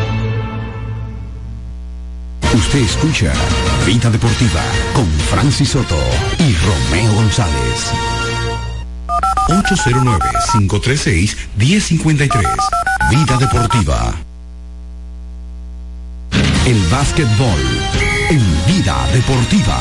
Usted escucha Vida Deportiva con Francis Soto y Romeo González. 809-536-1053. Vida Deportiva. El básquetbol en Vida Deportiva.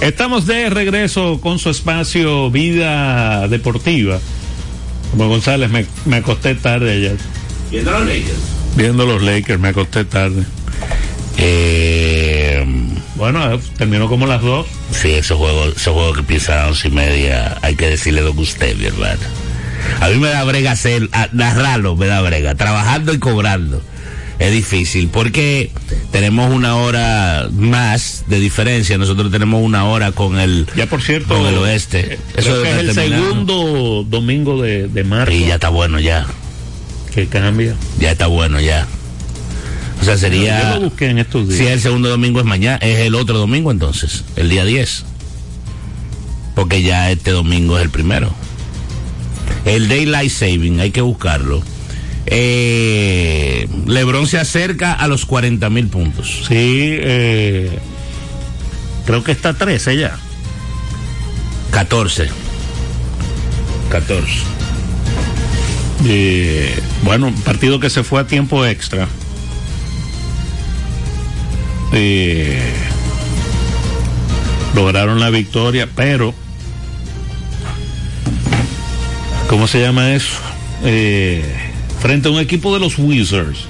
Estamos de regreso con su espacio Vida Deportiva. Como González, me, me acosté tarde ayer. Viendo los Lakers. Viendo los Lakers, me acosté tarde. Eh, Bueno, eh, terminó como las dos. sí, esos juegos, esos juegos que empiezan a once y media, hay que decirle lo que usted, mi hermano. A mí me da brega hacer, a- narrarlo me da brega, trabajando y cobrando. Es difícil porque tenemos una hora más de diferencia. Nosotros tenemos una hora con el, Ya por cierto, con el oeste. eh, que es el segundo domingo de, de marzo Y ya está bueno ya. que cambia. Ya está bueno ya. O sea, Yo sería... lo busqué en estos días. Si el segundo domingo es mañana, es el otro domingo entonces, el día 10. Porque ya este domingo es el primero. El Daylight Saving, hay que buscarlo. Eh, Lebron se acerca a los 40 mil puntos. Sí, eh, creo que está 13 ya. 14. 14. Eh, bueno, partido que se fue a tiempo extra. Eh, lograron la victoria, pero ¿cómo se llama eso? Eh, frente a un equipo de los Wizards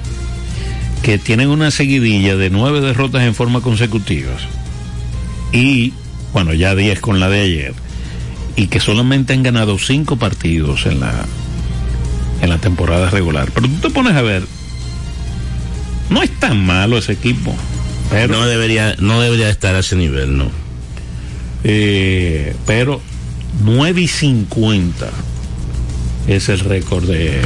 que tienen una seguidilla de nueve derrotas en forma consecutivas y, bueno, ya 10 con la de ayer y que solamente han ganado cinco partidos en la en la temporada regular. Pero tú te pones a ver, no es tan malo ese equipo, pero, No debería, no debería estar a ese nivel, no. eh, pero 9 y 50 es el récord de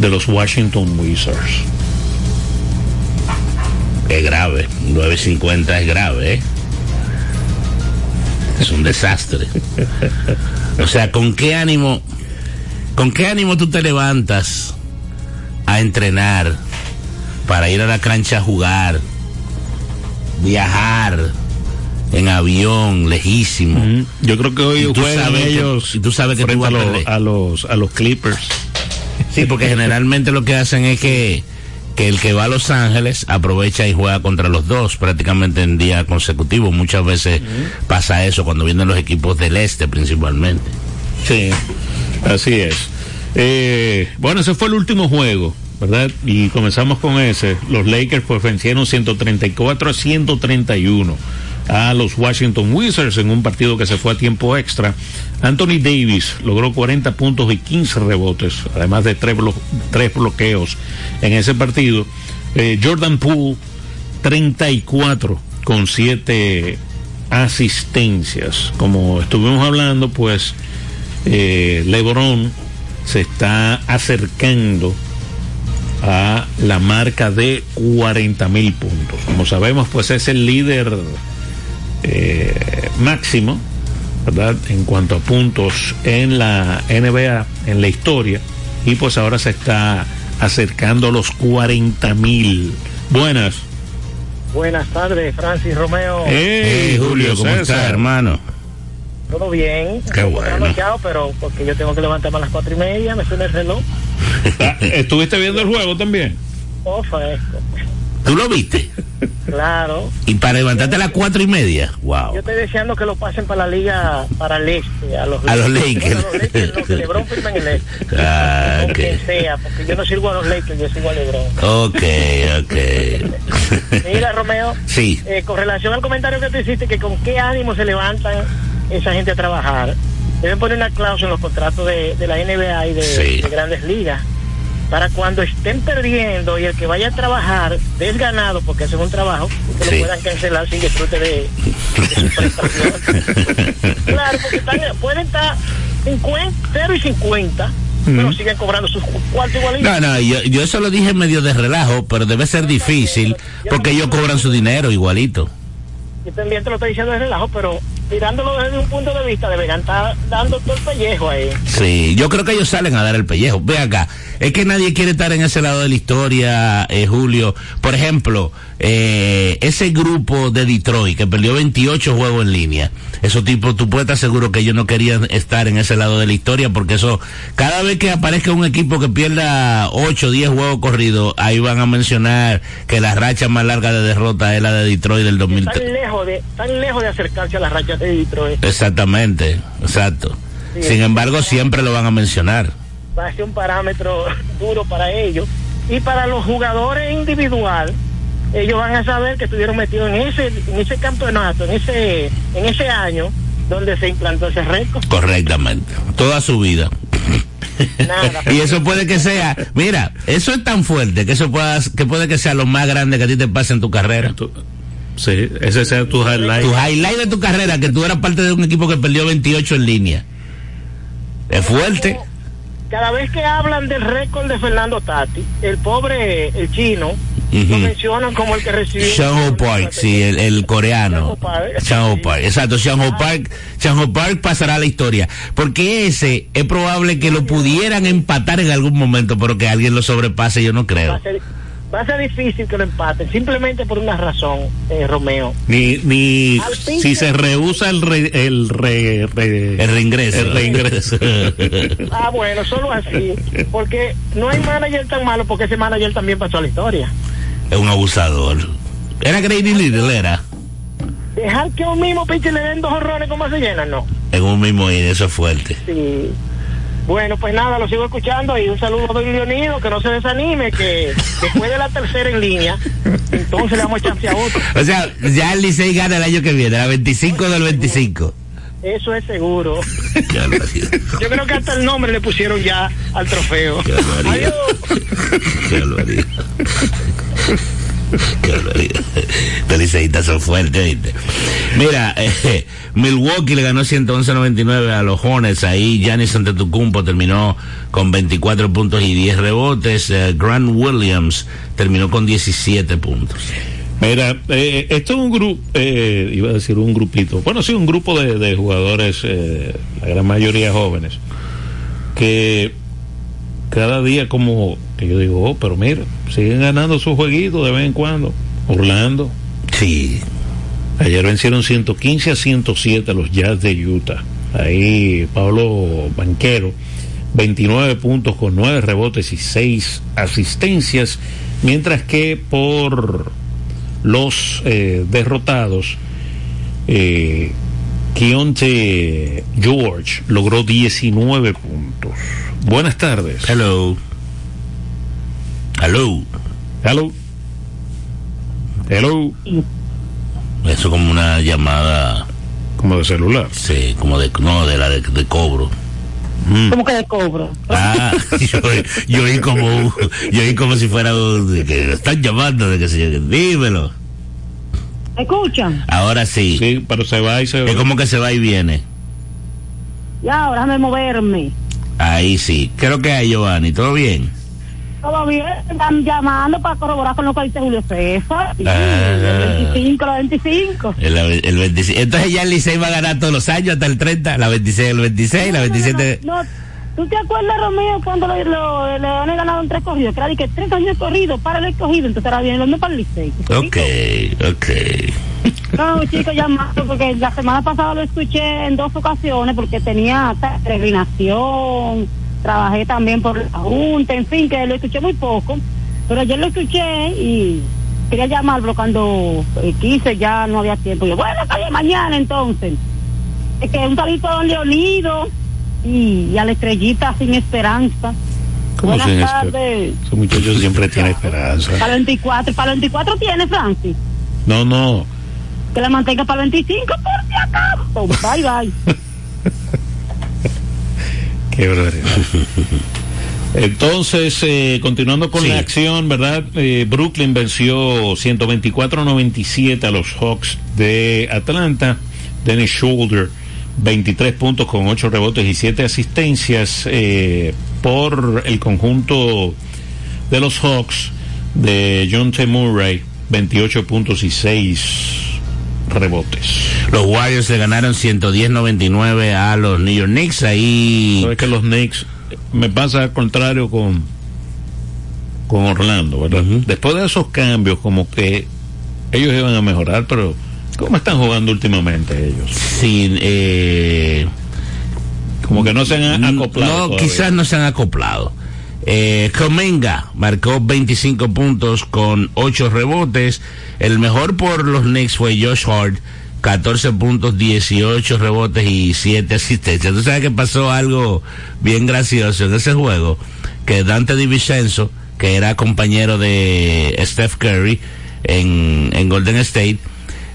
de los Washington Wizards. Es grave. 9.50 es grave, ¿eh? Es un desastre. O sea, ¿con qué ánimo, con qué ánimo tú te levantas a entrenar para ir a la cancha a jugar, viajar en avión lejísimo? Mm, Yo creo que hoy juegan ellos y tú sabes que tú vas a perder. a los a los Clippers. Sí, porque generalmente lo que hacen es que, que el que va a Los Ángeles aprovecha y juega contra los dos prácticamente en día consecutivo. Muchas veces pasa eso cuando vienen los equipos del este principalmente. Sí, así es. Eh, bueno, ese fue el último juego, ¿verdad? Y comenzamos con ese. Los Lakers pues vencieron 134 a 131 a los Washington Wizards en un partido que se fue a tiempo extra. Anthony Davis logró 40 puntos y 15 rebotes, además de tres, tres bloqueos en ese partido. Eh, Jordan Poole 34 con 7 asistencias. Como estuvimos hablando, pues eh, LeBron se está acercando a la marca de 40 mil puntos. Como sabemos, pues es el líder eh, máximo, ¿verdad? En cuanto a puntos en la NBA, en la historia, y pues ahora se está acercando a los 40 mil. Buenas. Buenas tardes, Francis Romeo. Hey, Julio, ¿cómo César. estás, hermano? Todo bien. Qué bueno. pero porque yo tengo que levantarme a las cuatro y media, me suena el reloj. Ah, ¿Estuviste viendo el juego también? Oh, fresco. ¿Tú lo viste? Claro. Y para levantarte a las cuatro y media. Wow. Yo estoy deseando que lo pasen para la liga, para el este, a los A los Lakers. a los Lakers, no, que LeBron el este. Ah, Con ok. quien sea, porque yo no sirvo a los Lakers, yo sirvo a LeBron. Ok, ok. Mira, Romeo, Sí. eh, con relación al comentario que tú hiciste, que con qué ánimo se levantan esa gente a trabajar, deben poner una cláusula en los contratos de, de la NBA y de, Sí. de grandes ligas para cuando estén perdiendo y el que vaya a trabajar desganado, porque eso es un trabajo, que Sí. lo puedan cancelar sin disfrute de, de su prestación. claro, porque están- pueden estar 50, 0 y 50, pero siguen cobrando sus cuartos igualitos. No, no, yo, yo eso lo dije medio de relajo, pero debe ser difícil porque ellos cobran su dinero igualito. Yo también te lo estoy diciendo de relajo, pero mirándolo desde un punto de vista, deberían estar dando todo el pellejo ahí. Sí, yo creo que ellos salen a dar el pellejo. Ve acá, es que nadie quiere estar en ese lado de la historia, eh, Julio. Por ejemplo, eh, ese grupo de Detroit que perdió 28 juegos en línea, esos tipos, tú puedes estar seguro que ellos no querían estar en ese lado de la historia porque eso, cada vez que aparezca un equipo que pierda 8 o 10 juegos corridos, ahí van a mencionar que la racha más larga de derrota es la de Detroit del 2003. Tan lejos de, tan lejos de acercarse a la racha Detroit. Exactamente, exacto. Sí, Sin embargo, siempre lo van a mencionar. Va a ser un parámetro duro para ellos. Y para los jugadores individual, ellos van a saber que estuvieron metidos en ese, en ese campeonato, en ese, en ese año donde se implantó ese récord. Correctamente. Toda su vida. Nada. y eso puede que sea, mira, eso es tan fuerte que eso pueda, que puede que sea lo más grande que a ti te pase en tu carrera. Sí, ese sea tu highlight. Tu highlight de tu carrera, que tú eras parte de un equipo que perdió 28 en línea. Es fuerte. Cada vez que hablan del récord de Fernando Tati, el pobre, el chino, lo mencionan como el que recibió. Shang-Ho Park, sí, el, el coreano. Shang-Ho Park, exacto, Shang-Ho Park, Shang-Ho Park pasará a la historia. Porque ese es probable que lo pudieran empatar en algún momento, pero que alguien lo sobrepase, yo no Va creo. Va a ser difícil que lo empaten, simplemente por una razón, eh, Romeo. Ni, ni si se rehúsa el re, el re, re- El reingreso. el reingreso. Ah, bueno, solo así. Porque no hay manager tan malo, porque ese manager también pasó a la historia. es un abusador. Era Grady Little, era. Dejar que un mismo pitcher le den dos horrones como se llenan, no. En un mismo inning, eso es fuerte. Sí. Bueno, pues nada, lo sigo escuchando y un saludo a Don Leonido, que no se desanime, que después de la tercera en línea, entonces le damos chance a otro. O sea, ya el Licey gana el año que viene, la 25 del 25. Eso es seguro. Ya lo. Yo creo que hasta el nombre le pusieron ya al trofeo. Qué barbaridad. Adiós. Qué barbaridad. Qué barbaridad. Los liceístas son fuertes. Mira, eh, Milwaukee le ganó 111-99 a los Hornets. Ahí Giannis Antetokounmpo terminó con 24 puntos y 10 rebotes. Eh, Grant Williams terminó con 17 puntos. Mira, eh, esto es un grupo, iba a decir un grupito, bueno, sí, un grupo de, jugadores, la gran mayoría jóvenes, que cada día como, que yo digo, oh, pero mira, siguen ganando sus jueguitos de vez en cuando. Orlando. Sí. Ayer vencieron 115 a 107 a los Jazz de Utah. Ahí Pablo Banquero, 29 puntos con 9 rebotes y 6 asistencias, mientras que por los eh, derrotados, eh, Keontae George logró 19 puntos. Buenas tardes. Hello. Hello. Hello. Hello. Eso como una llamada. Como de celular. Sí, como de, no, de la de, de cobro. ¿Cómo que de cobro? Ah, yo, yo oí como, yo oí como si fuera de que están llamando, de que se, dímelo. ¿Me escuchan? Ahora sí. Sí, pero se va y se Es como que se va y viene. Y ahora déjame moverme. Ahí sí. Creo que hay Giovanni, ¿todo bien? Todo bien, están llamando para corroborar con lo que dice Julio César. Sí, Ah. el 25, la 25. El, el 26. Entonces ya el Licey va a ganar todos los años hasta el 30, la 26, el 26, la 27. No, ¿tú te acuerdas, Romeo, cuando lo, lo, le han ganado en tres corridos? Que era de que tres años corridos para el escogido, entonces ahora viene mismo para el Licey. Ok, ok. No, chicos, llamando porque la semana pasada lo escuché en dos ocasiones porque tenía peregrinación, trabajé también por la Junta, en fin, que lo escuché muy poco. Pero ayer lo escuché y quería llamarlo cuando eh, quise, ya no había tiempo. Y yo, bueno, está bien, mañana entonces. Es que un salito a don Leonido y, y a la estrellita sin esperanza. ¿Cómo Buenas sin tardes. Ese muchacho siempre tiene esperanza. Para el 24, para el 24 tiene Francis. No, no. Que la mantenga para el 25 por si acaso. Bye, bye. Qué barbaridad. Entonces, eh, continuando con Sí. la acción, ¿verdad? Eh, Brooklyn venció 124-97 a los Hawks de Atlanta. Dennis Shoulder, 23 puntos con 8 rebotes y 7 asistencias eh, por el conjunto de los Hawks de John T. Murray, 28 puntos y 6 rebotes. Los Warriors le ganaron 110-99 a los New York Knicks. Ahí. Sabes que los Knicks me pasa al contrario con con Orlando, ¿verdad? Después de esos cambios, como que ellos iban a mejorar, pero ¿cómo están jugando últimamente ellos? Sí, eh, como que no se han acoplado. No, todavía. quizás no se han acoplado. Eh, Cominga marcó 25 puntos con 8 rebotes. El mejor por los Knicks fue Josh Hart, 14 puntos, 18 rebotes y 7 asistencias. ¿Tú sabes que pasó algo bien gracioso en ese juego? Que Dante DiVincenzo, que era compañero de Steph Curry en, en Golden State,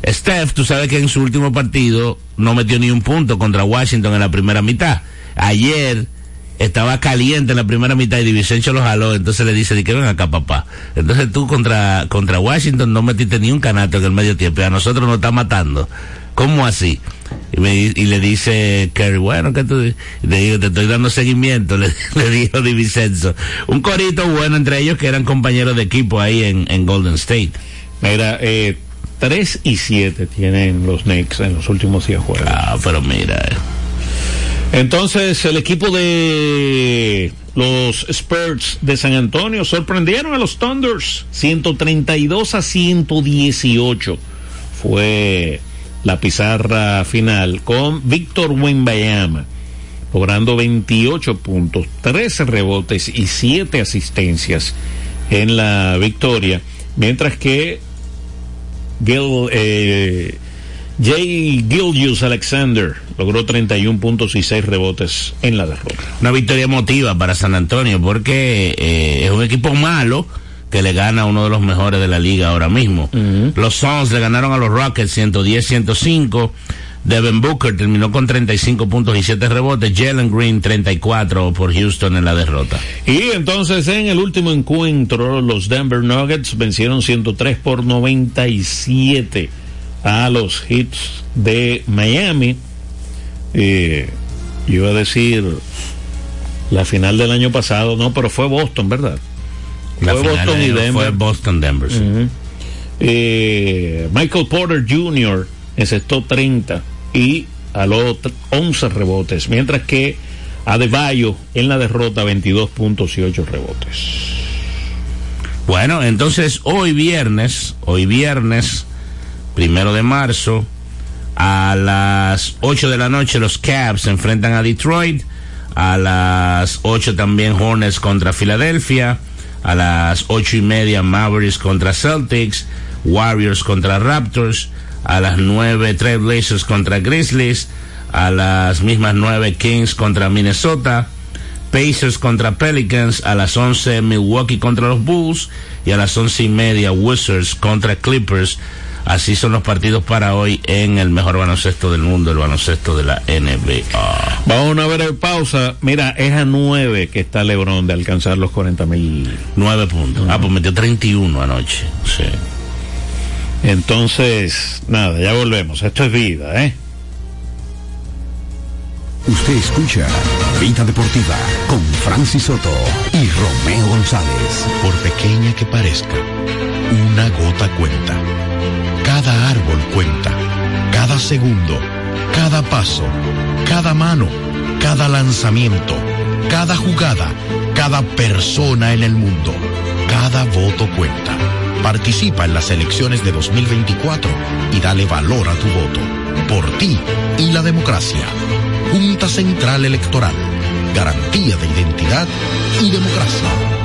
Steph, tú sabes que en su último partido no metió ni un punto contra Washington en la primera mitad. Ayer estaba caliente en la primera mitad y Divisencho lo jaló, entonces le dice, di que ven acá papá. Entonces tú contra, contra Washington no metiste ni un canato en el medio tiempo a nosotros nos está matando. ¿Cómo así? Y, me, y le dice Kerry, bueno, que tú? Le digo, te estoy dando seguimiento, le, dijo Divisenzo. Un corito bueno entre ellos que eran compañeros de equipo ahí en, en Golden State. Mira, eh, 3 y 7 tienen los Knicks en los últimos 10 juegos. Ah, pero mira. Entonces, el equipo de los Spurs de San Antonio sorprendieron a los Thunders 132 a 118. Fue la pizarra final con Víctor Wembayama logrando 28 puntos, 13 rebotes y 7 asistencias en la victoria, mientras que Gil, eh, Jay Gilgius Alexander logró 31 puntos y 6 rebotes en la derrota. Una victoria emotiva para San Antonio porque eh, es un equipo malo que le gana a uno de los mejores de la liga ahora mismo. Los Suns le ganaron a los Rockets 110-105. Devin Booker terminó con 35 puntos y 7 rebotes. Jalen Green 34 por Houston en la derrota. Y entonces en el último encuentro los Denver Nuggets vencieron 103 por 97 a los Hits de Miami. Eh, yo iba a decir la final del año pasado, no, pero fue Boston, ¿verdad? Fue Boston y de- Denver. fue Boston-Denver. sí. Ujú. Eh, Michael Porter Jr. encestó 30 y aló t- 11 rebotes, mientras que Adebayo en la derrota 22 puntos y 8 rebotes. Bueno, entonces hoy viernes, hoy viernes, primero de marzo, a las 8 de la noche los Cavs se enfrentan a Detroit, a las 8 también Hornets contra Filadelfia, a las ocho y media Mavericks contra Celtics, Warriors contra Raptors, a las 9 Trailblazers contra Grizzlies, a las mismas 9 Kings contra Minnesota, Pacers contra Pelicans, a las 11 Milwaukee contra los Bulls y a las once y media Wizards contra Clippers. Así son los partidos para hoy en el mejor baloncesto del mundo, el baloncesto de la NBA. Vamos a una breve pausa. Mira, es a 9 que está Lebron de alcanzar los 40 mil. 9 puntos. Ah, pues metió 31 anoche. Sí. Entonces, nada, ya volvemos. Esto es vida, ¿eh? Usted escucha Vida Deportiva con Francis Soto y Romeo González. Por pequeña que parezca, una gota cuenta. Cada árbol cuenta. Cada segundo. Cada paso. Cada mano. Cada lanzamiento. Cada jugada. Cada persona en el mundo. Cada voto cuenta. Participa en las elecciones de 2024 y dale valor a tu voto. Por ti y la democracia. Junta Central Electoral. Garantía de identidad y democracia.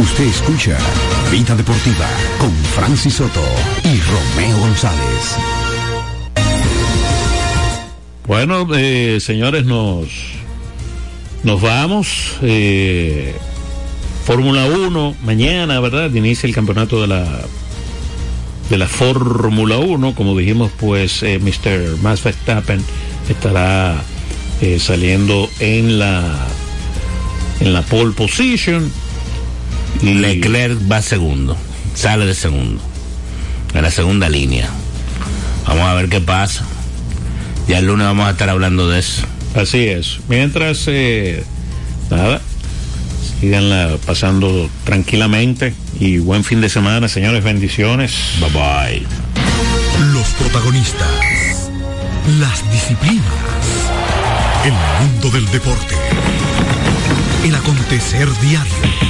Usted escucha Vida Deportiva con Francis Soto y Romeo González. Bueno, eh, señores, nos, nos vamos. Eh, Fórmula 1, mañana, ¿verdad? Inicia el campeonato de la de la Fórmula 1. Como dijimos, pues eh, Mr. Max Verstappen estará eh, saliendo en la en la pole position. Y Leclerc va segundo, sale de segundo, en la segunda línea. Vamos a ver qué pasa. Ya el lunes vamos a estar hablando de eso. Así es. Mientras, eh, nada, sigan pasando tranquilamente y buen fin de semana, señores. Bendiciones. Bye bye. Los protagonistas, las disciplinas, el mundo del deporte, el acontecer diario.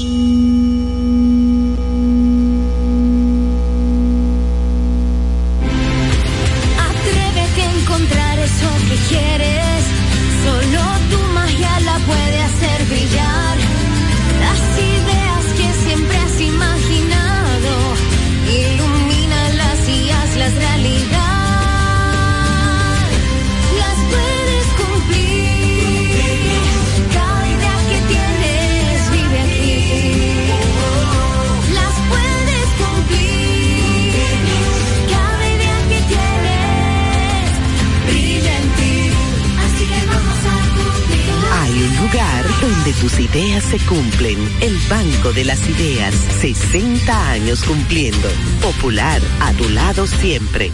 ideas se cumplen. El Banco de las Ideas. 60 años cumpliendo. Popular, a tu lado siempre.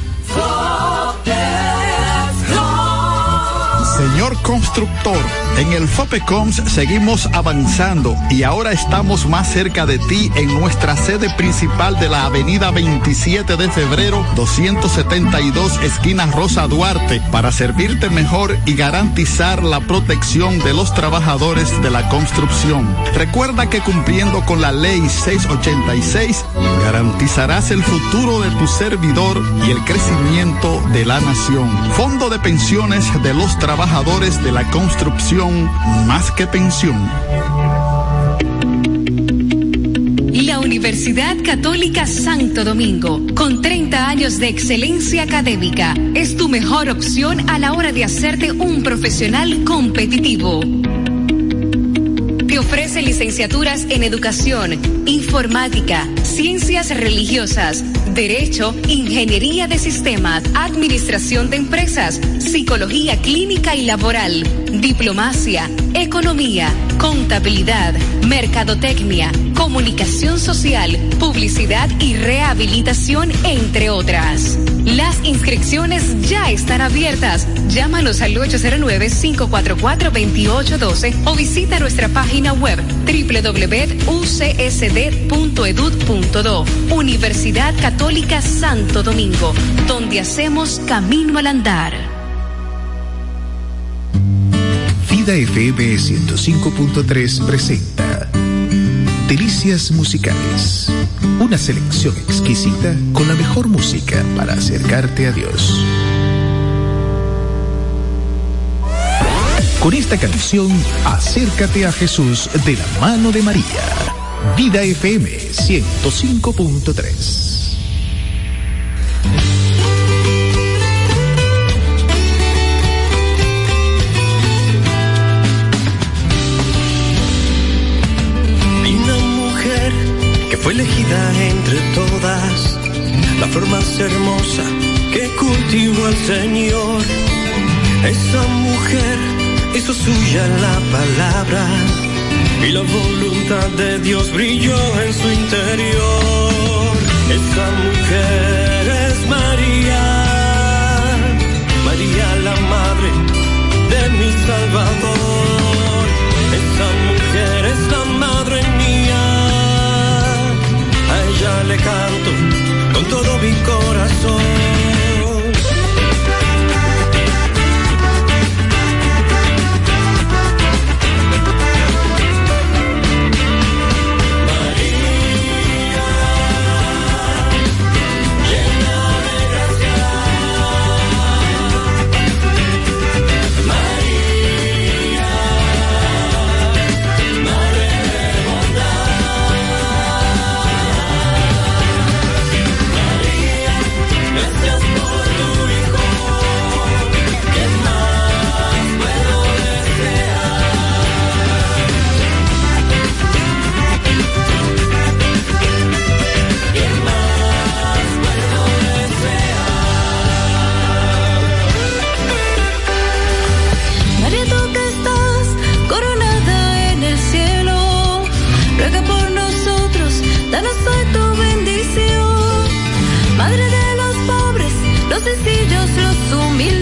Señor constructor, en el FOPECOMS seguimos avanzando y ahora estamos más cerca de ti en nuestra sede principal de la avenida 27 de febrero 272 esquina Rosa Duarte para servirte mejor y garantizar la protección de los trabajadores de la construcción. Recuerda que cumpliendo con la ley 686 garantizarás el futuro de tu servidor y el crecimiento de la nación. Fondo de pensiones de los trabajadores de la construcción más que pensión. La Universidad Católica Santo Domingo, con 30 años de excelencia académica, es tu mejor opción a la hora de hacerte un profesional competitivo. Licenciaturas en educación, informática, ciencias religiosas, derecho, ingeniería de sistemas, administración de empresas, psicología clínica y laboral, diplomacia, economía, contabilidad, mercadotecnia, comunicación social, publicidad y rehabilitación, entre otras. Las inscripciones ya están abiertas. Llámanos al 809-544-2812 o visita nuestra página web www.ucsd.edu.do. Universidad Católica Santo Domingo, donde hacemos camino al andar. Vida FM 105.3 presenta Delicias Musicales. Una selección exquisita con la mejor música para acercarte a Dios. Con esta canción, acércate a Jesús de la mano de María. Vida FM 105.3. Fue elegida entre todas la flor más hermosa que cultivó el Señor. Esa mujer hizo suya la palabra y la voluntad de Dios brilló en su interior. Esa mujer es María, María la madre de mi Salvador. canto con todo mi corazón. los sencillos, los humildes.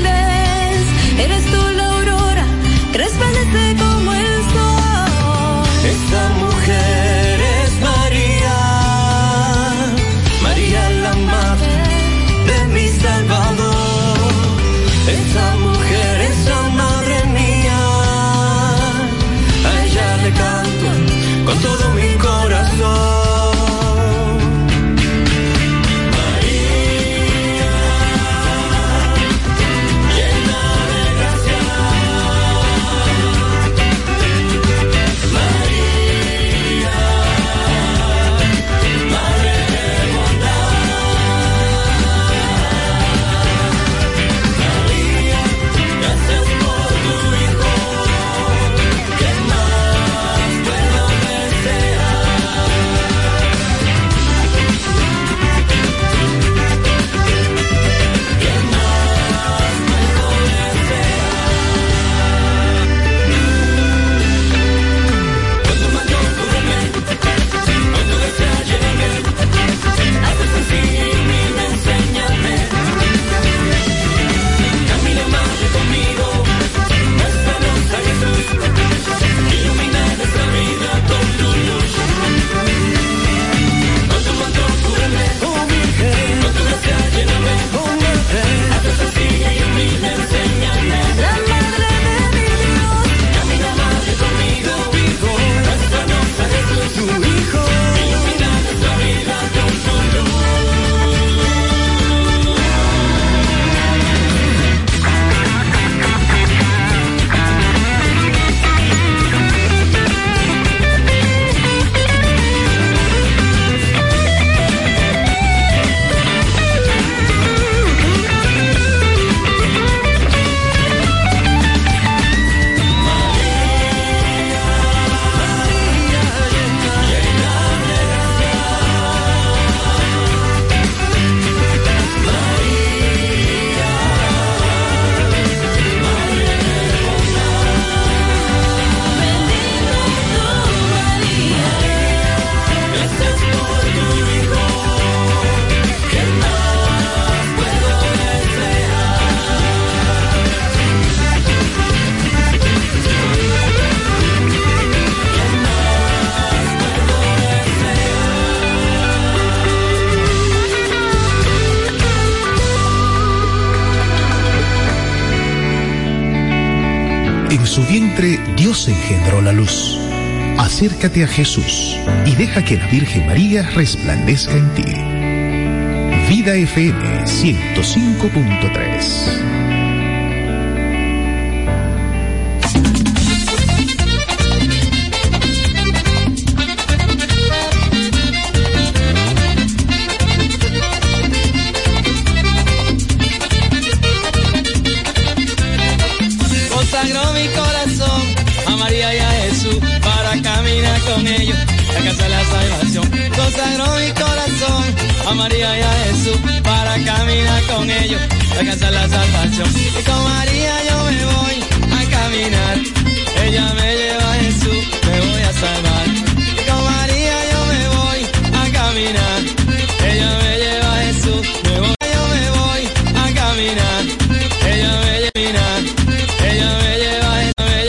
acércate a Jesús y deja que la Virgen María resplandezca en ti. Vida FM 105.3 María y a Jesús para caminar con ellos, alcanzar la salvación. Y con María yo me voy a caminar, ella me lleva a Jesús, me voy a salvar.